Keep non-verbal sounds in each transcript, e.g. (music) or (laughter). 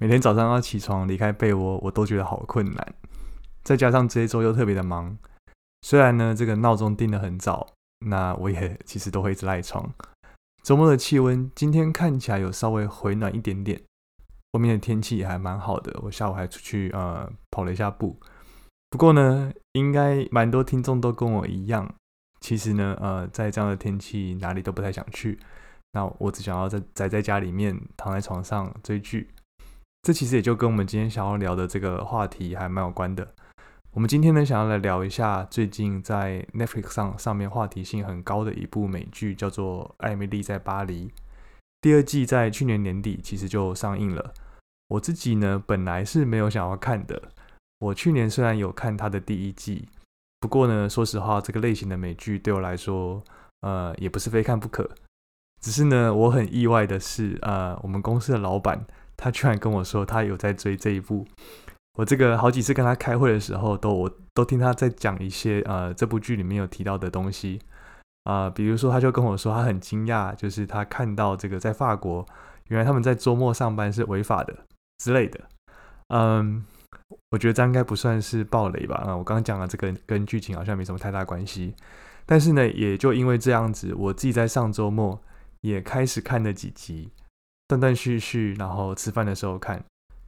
每天早上要起床离开被窝，我都觉得好困难。再加上这一周又特别的忙，虽然呢这个闹钟定得很早，那我也其实都会一直赖床。周末的气温今天看起来有稍微回暖一点点，外面的天气也还蛮好的，我下午还出去呃跑了一下步。不过呢，应该蛮多听众都跟我一样，其实呢，呃，在这样的天气哪里都不太想去。那我只想要在宅在家里面躺在床上追剧。这其实也就跟我们今天想要聊的这个话题还蛮有关的。我们今天呢，想要来聊一下最近在 Netflix 上上面话题性很高的一部美剧，叫做《艾米丽在巴黎》。第二季在去年年底其实就上映了。我自己呢，本来是没有想要看的。我去年虽然有看它的第一季，不过呢，说实话，这个类型的美剧对我来说，呃，也不是非看不可。只是呢，我很意外的是，呃，我们公司的老板他居然跟我说他有在追这一部。我这个好几次跟他开会的时候，都我都听他在讲一些呃这部剧里面有提到的东西啊，比如说他就跟我说他很惊讶，就是他看到这个在法国，原来他们在周末上班是违法的之类的，嗯。我觉得这应该不算是暴雷吧？啊，我刚刚讲了这个跟剧情好像没什么太大关系。但是呢，也就因为这样子，我自己在上周末也开始看了几集，断断续续，然后吃饭的时候看。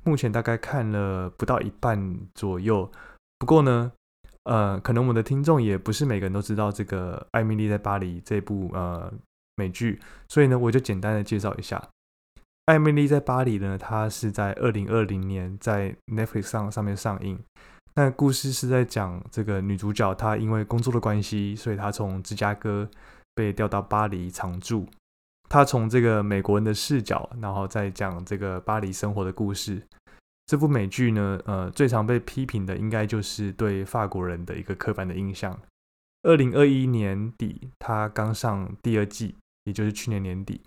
目前大概看了不到一半左右。不过呢，呃，可能我们的听众也不是每个人都知道这个《艾米丽在巴黎》这部呃美剧，所以呢，我就简单的介绍一下。艾米丽在巴黎呢，它是在二零二零年在 Netflix 上上面上映。那故事是在讲这个女主角，她因为工作的关系，所以她从芝加哥被调到巴黎常住。他从这个美国人的视角，然后再讲这个巴黎生活的故事。这部美剧呢，呃，最常被批评的应该就是对法国人的一个刻板的印象。二零二一年底，他刚上第二季，也就是去年年底。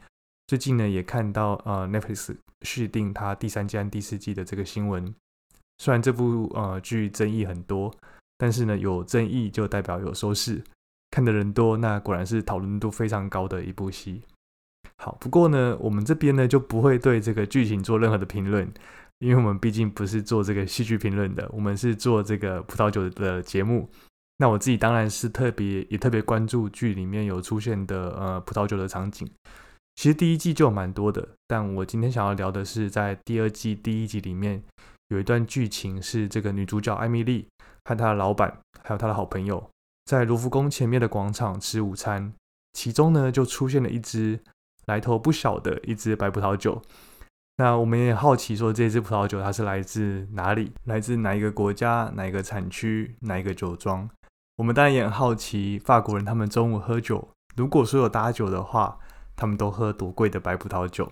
最近呢，也看到呃，Netflix 续订他第三季和、第四季的这个新闻。虽然这部呃剧争议很多，但是呢，有争议就代表有收视，看的人多，那果然是讨论度非常高的一部戏。好，不过呢，我们这边呢就不会对这个剧情做任何的评论，因为我们毕竟不是做这个戏剧评论的，我们是做这个葡萄酒的节目。那我自己当然是特别也特别关注剧里面有出现的呃葡萄酒的场景。其实第一季就蛮多的，但我今天想要聊的是，在第二季第一集里面有一段剧情，是这个女主角艾米丽和她的老板还有她的好朋友在卢浮宫前面的广场吃午餐，其中呢就出现了一只来头不小的一支白葡萄酒。那我们也好奇说，这支葡萄酒它是来自哪里？来自哪一个国家？哪一个产区？哪一个酒庄？我们当然也很好奇，法国人他们中午喝酒，如果说有搭酒的话。他们都喝多贵的白葡萄酒？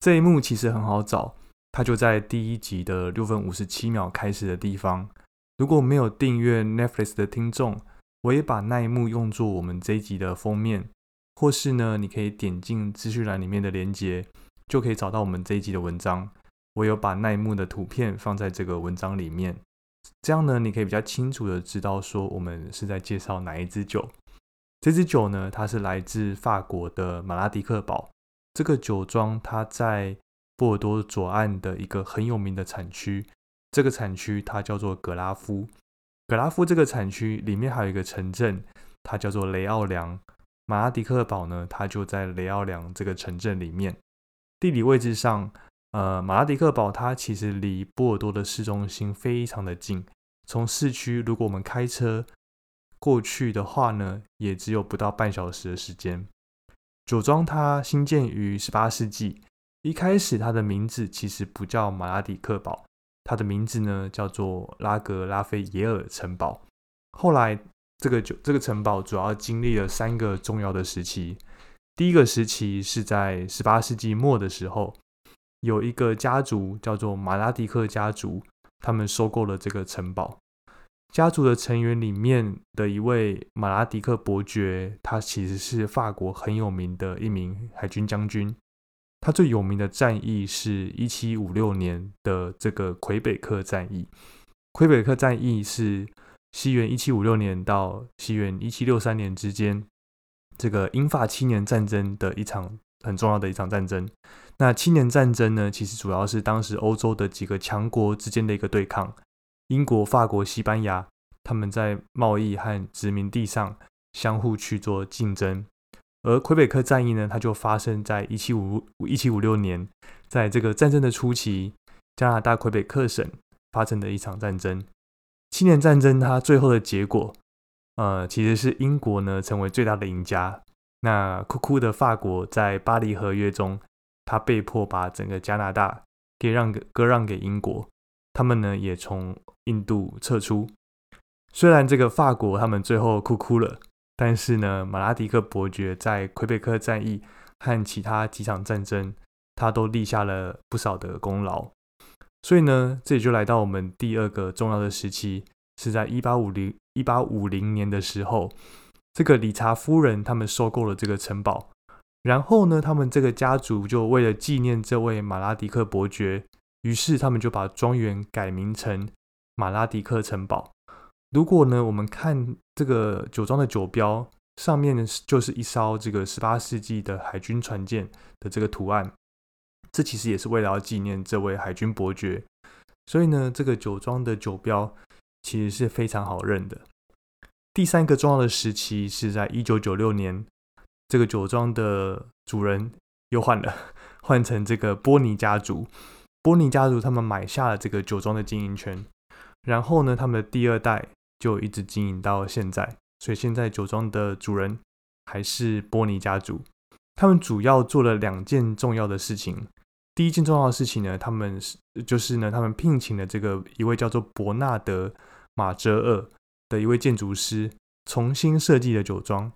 这一幕其实很好找，它就在第一集的六分五十七秒开始的地方。如果没有订阅 Netflix 的听众，我也把那一幕用作我们这一集的封面，或是呢，你可以点进资讯栏里面的链接，就可以找到我们这一集的文章。我有把那一幕的图片放在这个文章里面，这样呢，你可以比较清楚的知道说我们是在介绍哪一支酒。这支酒呢，它是来自法国的马拉迪克堡。这个酒庄它在波尔多左岸的一个很有名的产区。这个产区它叫做格拉夫。格拉夫这个产区里面还有一个城镇，它叫做雷奥良。马拉迪克堡呢，它就在雷奥良这个城镇里面。地理位置上，呃，马拉迪克堡它其实离波尔多的市中心非常的近，从市区如果我们开车过去的话呢，也只有不到半小时的时间。酒庄它兴建于十八世纪，一开始它的名字其实不叫马拉迪克堡，它的名字呢叫做拉格拉菲耶尔城堡。后来这个酒这个城堡主要经历了三个重要的时期，第一个时期是在十八世纪末的时候。有一个家族叫做马拉迪克家族，他们收购了这个城堡。家族的成员里面的一位马拉迪克伯爵，他其实是法国很有名的一名海军将军。他最有名的战役是一七五六年的这个魁北克战役。魁北克战役是西元一七五六年到西元一七六三年之间，这个英法七年战争的一场很重要的一场战争。那七年战争呢，其实主要是当时欧洲的几个强国之间的一个对抗，英国、法国、西班牙，他们在贸易和殖民地上相互去做竞争。而魁北克战役呢，它就发生在一七五一七五六年，在这个战争的初期，加拿大魁北克省发生的一场战争。七年战争它最后的结果，呃，其实是英国呢成为最大的赢家。那酷酷的法国在巴黎合约中。他被迫把整个加拿大给让给割让给英国，他们呢也从印度撤出。虽然这个法国他们最后哭哭了，但是呢，马拉迪克伯爵在魁北克战役和其他几场战争，他都立下了不少的功劳。所以呢，这里就来到我们第二个重要的时期，是在一八五零一八五零年的时候，这个理查夫人他们收购了这个城堡。然后呢，他们这个家族就为了纪念这位马拉迪克伯爵，于是他们就把庄园改名成马拉迪克城堡。如果呢，我们看这个酒庄的酒标上面呢，就是一艘这个十八世纪的海军船舰的这个图案，这其实也是为了要纪念这位海军伯爵。所以呢，这个酒庄的酒标其实是非常好认的。第三个重要的时期是在一九九六年。这个酒庄的主人又换了，(laughs) 换成这个波尼家族。波尼家族他们买下了这个酒庄的经营权，然后呢，他们的第二代就一直经营到现在。所以现在酒庄的主人还是波尼家族。他们主要做了两件重要的事情。第一件重要的事情呢，他们是就是呢，他们聘请了这个一位叫做伯纳德马哲尔的一位建筑师，重新设计了酒庄。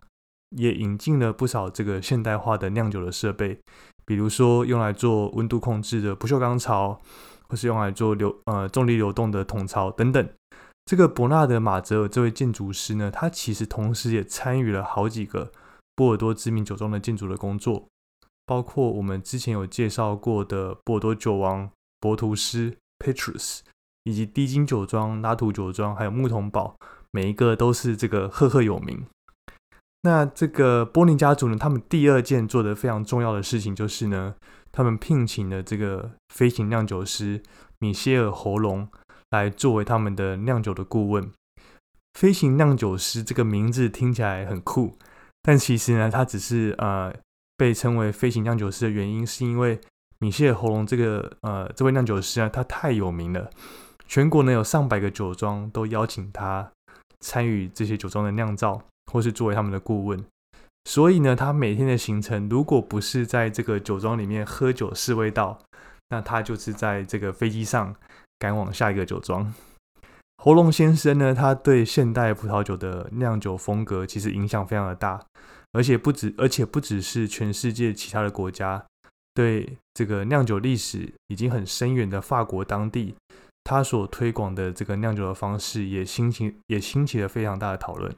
也引进了不少这个现代化的酿酒的设备，比如说用来做温度控制的不锈钢槽，或是用来做流呃重力流动的桶槽等等。这个伯纳德马泽尔这位建筑师呢，他其实同时也参与了好几个波尔多知名酒庄的建筑的工作，包括我们之前有介绍过的波多酒王博图斯 Petrus，以及低金酒庄拉图酒庄，还有木桶堡，每一个都是这个赫赫有名。那这个波林家族呢，他们第二件做的非常重要的事情就是呢，他们聘请了这个飞行酿酒师米歇尔·侯龙来作为他们的酿酒的顾问。飞行酿酒师这个名字听起来很酷，但其实呢，他只是呃被称为飞行酿酒师的原因，是因为米歇尔·喉咙这个呃这位酿酒师啊，他太有名了，全国呢有上百个酒庄都邀请他参与这些酒庄的酿造。或是作为他们的顾问，所以呢，他每天的行程如果不是在这个酒庄里面喝酒试味道，那他就是在这个飞机上赶往下一个酒庄。喉咙先生呢，他对现代葡萄酒的酿酒风格其实影响非常的大，而且不止，而且不只是全世界其他的国家对这个酿酒历史已经很深远的法国当地，他所推广的这个酿酒的方式也兴起，也兴起了非常大的讨论。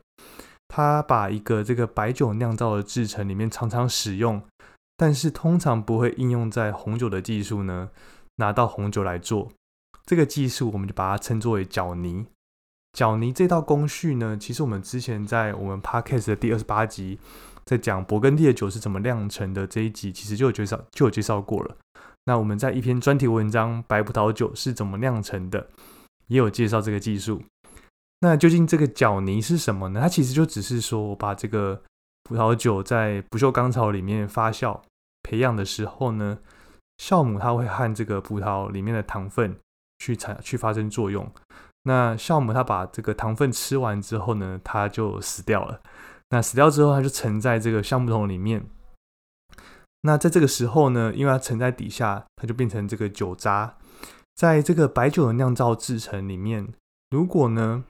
他把一个这个白酒酿造的制成里面常常使用，但是通常不会应用在红酒的技术呢，拿到红酒来做。这个技术我们就把它称作为搅泥。搅泥这道工序呢，其实我们之前在我们 podcast 的第二十八集，在讲勃艮第的酒是怎么酿成的这一集，其实就有介绍就有介绍过了。那我们在一篇专题文章《白葡萄酒是怎么酿成的》，也有介绍这个技术。那究竟这个搅泥是什么呢？它其实就只是说我把这个葡萄酒在不锈钢槽里面发酵培养的时候呢，酵母它会和这个葡萄里面的糖分去产去发生作用。那酵母它把这个糖分吃完之后呢，它就死掉了。那死掉之后，它就沉在这个橡木桶里面。那在这个时候呢，因为它沉在底下，它就变成这个酒渣。在这个白酒的酿造制成里面，如果呢，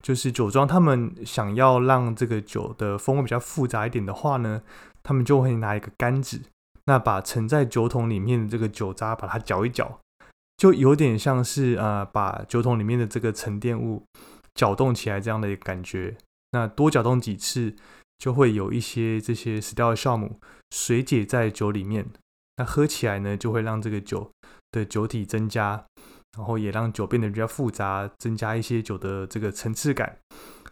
就是酒庄他们想要让这个酒的风味比较复杂一点的话呢，他们就会拿一个杆子，那把沉在酒桶里面的这个酒渣把它搅一搅，就有点像是呃把酒桶里面的这个沉淀物搅动起来这样的一个感觉。那多搅动几次，就会有一些这些死掉的酵母水解在酒里面，那喝起来呢，就会让这个酒的酒体增加。然后也让酒变得比较复杂，增加一些酒的这个层次感，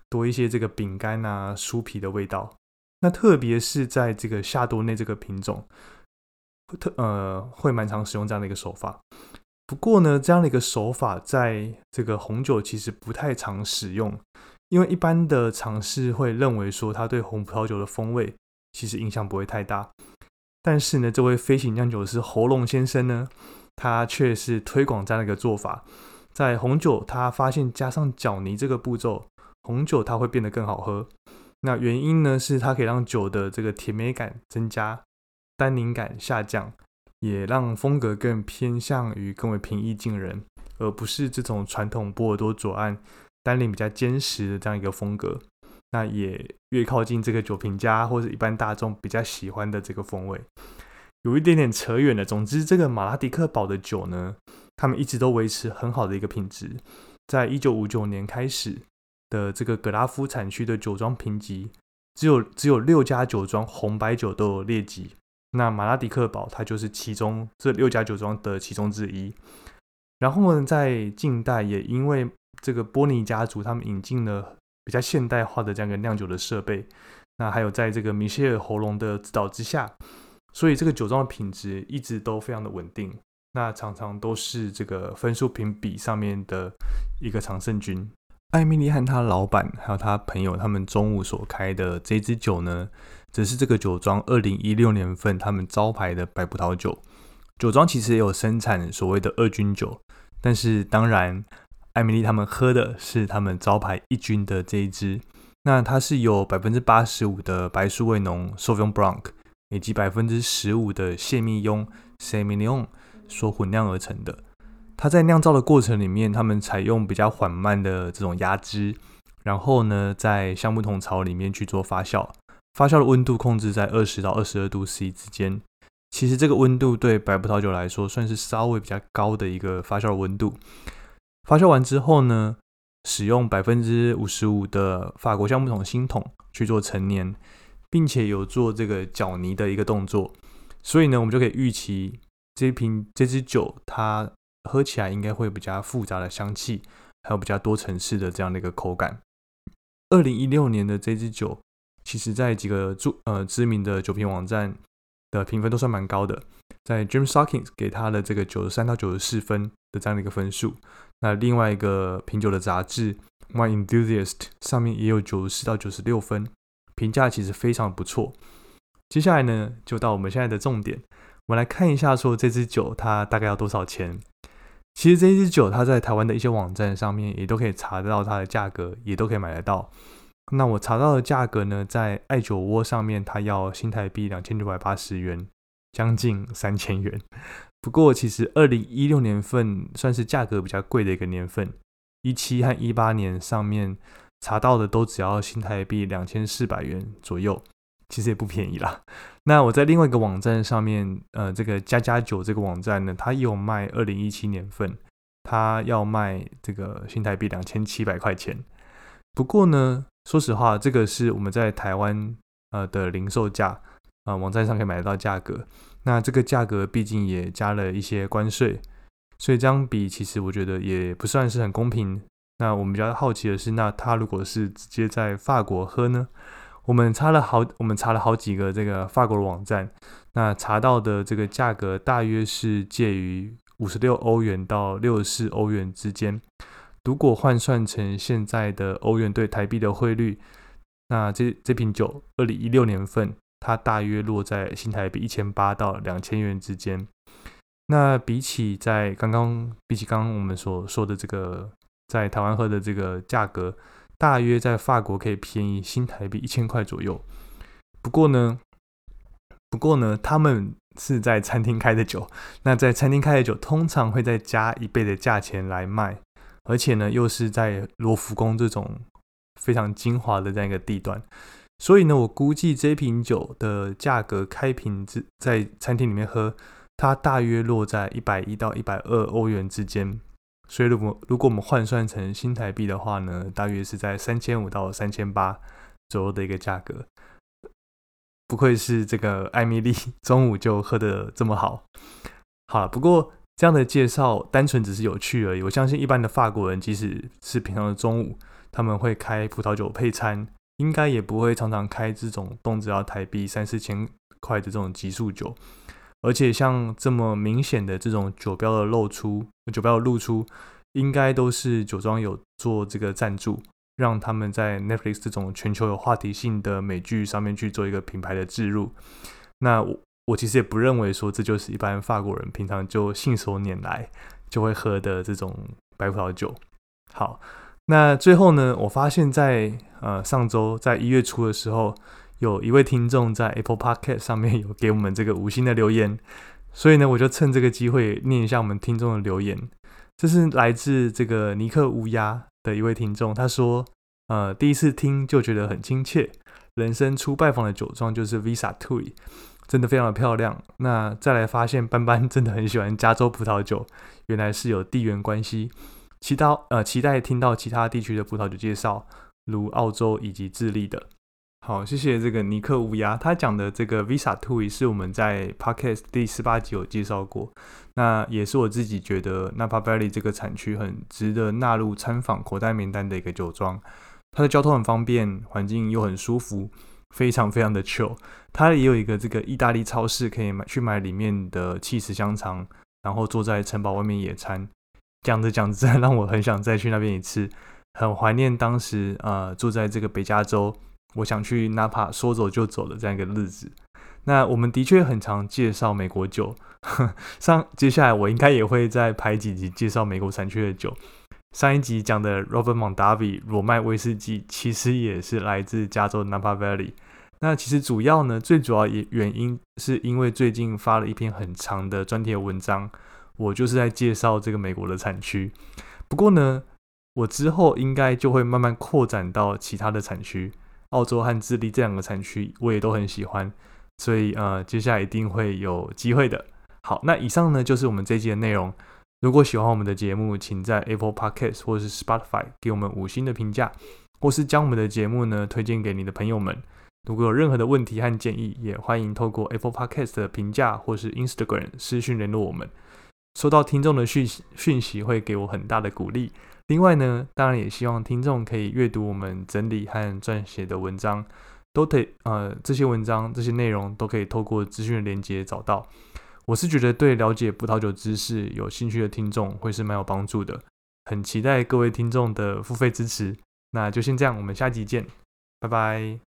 多一些这个饼干啊、酥皮的味道。那特别是在这个夏多内这个品种，特呃会蛮常使用这样的一个手法。不过呢，这样的一个手法在这个红酒其实不太常使用，因为一般的尝试会认为说它对红葡萄酒的风味其实影响不会太大。但是呢，这位飞行酿酒师喉咙先生呢？他却是推广这样的一个做法，在红酒，他发现加上搅泥这个步骤，红酒它会变得更好喝。那原因呢，是它可以让酒的这个甜美感增加，单宁感下降，也让风格更偏向于更为平易近人，而不是这种传统波尔多左岸单宁比较坚实的这样一个风格。那也越靠近这个酒评家或者一般大众比较喜欢的这个风味。有一点点扯远了。总之，这个马拉迪克堡的酒呢，他们一直都维持很好的一个品质。在一九五九年开始的这个格拉夫产区的酒庄评级，只有只有六家酒庄红白酒都有列级。那马拉迪克堡它就是其中这六家酒庄的其中之一。然后呢，在近代也因为这个波尼家族他们引进了比较现代化的这样一个酿酒的设备，那还有在这个米歇尔喉咙的指导之下。所以这个酒庄的品质一直都非常的稳定，那常常都是这个分数评比上面的一个常胜军。艾米丽和他老板还有他朋友他们中午所开的这支酒呢，则是这个酒庄二零一六年份他们招牌的白葡萄酒。酒庄其实也有生产所谓的二军酒，但是当然艾米丽他们喝的是他们招牌一军的这一支。那它是有百分之八十五的白苏味浓 Sauvignon Blanc。以及百分之十五的谢密雍 （Semillon） 所混酿而成的。它在酿造的过程里面，他们采用比较缓慢的这种压汁，然后呢，在橡木桶槽里面去做发酵。发酵的温度控制在二十到二十二度 C 之间。其实这个温度对白葡萄酒来说算是稍微比较高的一个发酵温度。发酵完之后呢，使用百分之五十五的法国橡木桶新桶去做陈年。并且有做这个搅泥的一个动作，所以呢，我们就可以预期这瓶这支酒它喝起来应该会比较复杂的香气，还有比较多层次的这样的一个口感。二零一六年的这支酒，其实在几个著呃知名的酒评网站的评分都算蛮高的，在 James Hawkins 给他的这个九十三到九十四分的这样的一个分数，那另外一个品酒的杂志 My Enthusiast 上面也有九十四到九十六分。评价其实非常不错。接下来呢，就到我们现在的重点，我们来看一下，说这支酒它大概要多少钱。其实这支酒它在台湾的一些网站上面也都可以查得到它的价格，也都可以买得到。那我查到的价格呢，在爱酒窝上面，它要新台币两千六百八十元，将近三千元。不过其实二零一六年份算是价格比较贵的一个年份，一七和一八年上面。查到的都只要新台币两千四百元左右，其实也不便宜啦。那我在另外一个网站上面，呃，这个加加酒这个网站呢，它有卖二零一七年份，它要卖这个新台币两千七百块钱。不过呢，说实话，这个是我们在台湾呃的零售价啊，网站上可以买得到价格。那这个价格毕竟也加了一些关税，所以这样比，其实我觉得也不算是很公平。那我们比较好奇的是，那他如果是直接在法国喝呢？我们查了好，我们查了好几个这个法国的网站，那查到的这个价格大约是介于五十六欧元到六十四欧元之间。如果换算成现在的欧元对台币的汇率，那这这瓶酒二零一六年份，它大约落在新台币一千八到两千元之间。那比起在刚刚，比起刚刚我们所说的这个在台湾喝的这个价格，大约在法国可以便宜新台币一千块左右。不过呢，不过呢，他们是在餐厅开的酒，那在餐厅开的酒通常会再加一倍的价钱来卖，而且呢，又是在罗浮宫这种非常精华的这样一个地段。所以呢，我估计这瓶酒的价格开瓶之在餐厅里面喝。它大约落在一百一到一百二欧元之间，所以如果如果我们换算成新台币的话呢，大约是在三千五到三千八左右的一个价格。不愧是这个艾米丽，(laughs) 中午就喝的这么好。好了，不过这样的介绍单纯只是有趣而已。我相信一般的法国人，即使是平常的中午，他们会开葡萄酒配餐，应该也不会常常开这种动辄要台币三四千块的这种极速酒。而且像这么明显的这种酒标的露出，酒标的露出，应该都是酒庄有做这个赞助，让他们在 Netflix 这种全球有话题性的美剧上面去做一个品牌的置入。那我我其实也不认为说这就是一般法国人平常就信手拈来就会喝的这种白葡萄酒。好，那最后呢，我发现在呃上周在一月初的时候。有一位听众在 Apple Podcast 上面 (laughs) 有给我们这个五星的留言，所以呢，我就趁这个机会念一下我们听众的留言。这是来自这个尼克乌鸦的一位听众，他说：“呃，第一次听就觉得很亲切，人生初拜访的酒庄就是 Visa t o y 真的非常的漂亮。那再来发现斑斑真的很喜欢加州葡萄酒，原来是有地缘关系。期待呃期待听到其他地区的葡萄酒介绍，如澳洲以及智利的。”好，谢谢这个尼克乌鸦，他讲的这个 Visa Two 是我们在 Podcast 第十八集有介绍过，那也是我自己觉得 Napa Valley 这个产区很值得纳入参访口袋名单的一个酒庄。它的交通很方便，环境又很舒服，非常非常的 chill。它也有一个这个意大利超市，可以买去买里面的气势香肠，然后坐在城堡外面野餐。讲着讲着，让我很想再去那边一次，很怀念当时呃住在这个北加州。我想去哪怕说走就走的这样一个日子。那我们的确很常介绍美国酒，(laughs) 上接下来我应该也会再排几集介绍美国产区的酒。上一集讲的 Robert Mondavi 罗麦威士忌，其实也是来自加州 Napa Valley。那其实主要呢，最主要也原因是因为最近发了一篇很长的专题文章，我就是在介绍这个美国的产区。不过呢，我之后应该就会慢慢扩展到其他的产区。澳洲和智利这两个产区，我也都很喜欢，所以呃，接下来一定会有机会的。好，那以上呢就是我们这期的内容。如果喜欢我们的节目，请在 Apple Podcast 或是 Spotify 给我们五星的评价，或是将我们的节目呢推荐给你的朋友们。如果有任何的问题和建议，也欢迎透过 Apple Podcast 的评价或是 Instagram 私讯联络我们。收到听众的讯息，讯息会给我很大的鼓励。另外呢，当然也希望听众可以阅读我们整理和撰写的文章，都得呃这些文章这些内容都可以透过资讯的连接找到。我是觉得对了解葡萄酒知识有兴趣的听众会是蛮有帮助的，很期待各位听众的付费支持。那就先这样，我们下集见，拜拜。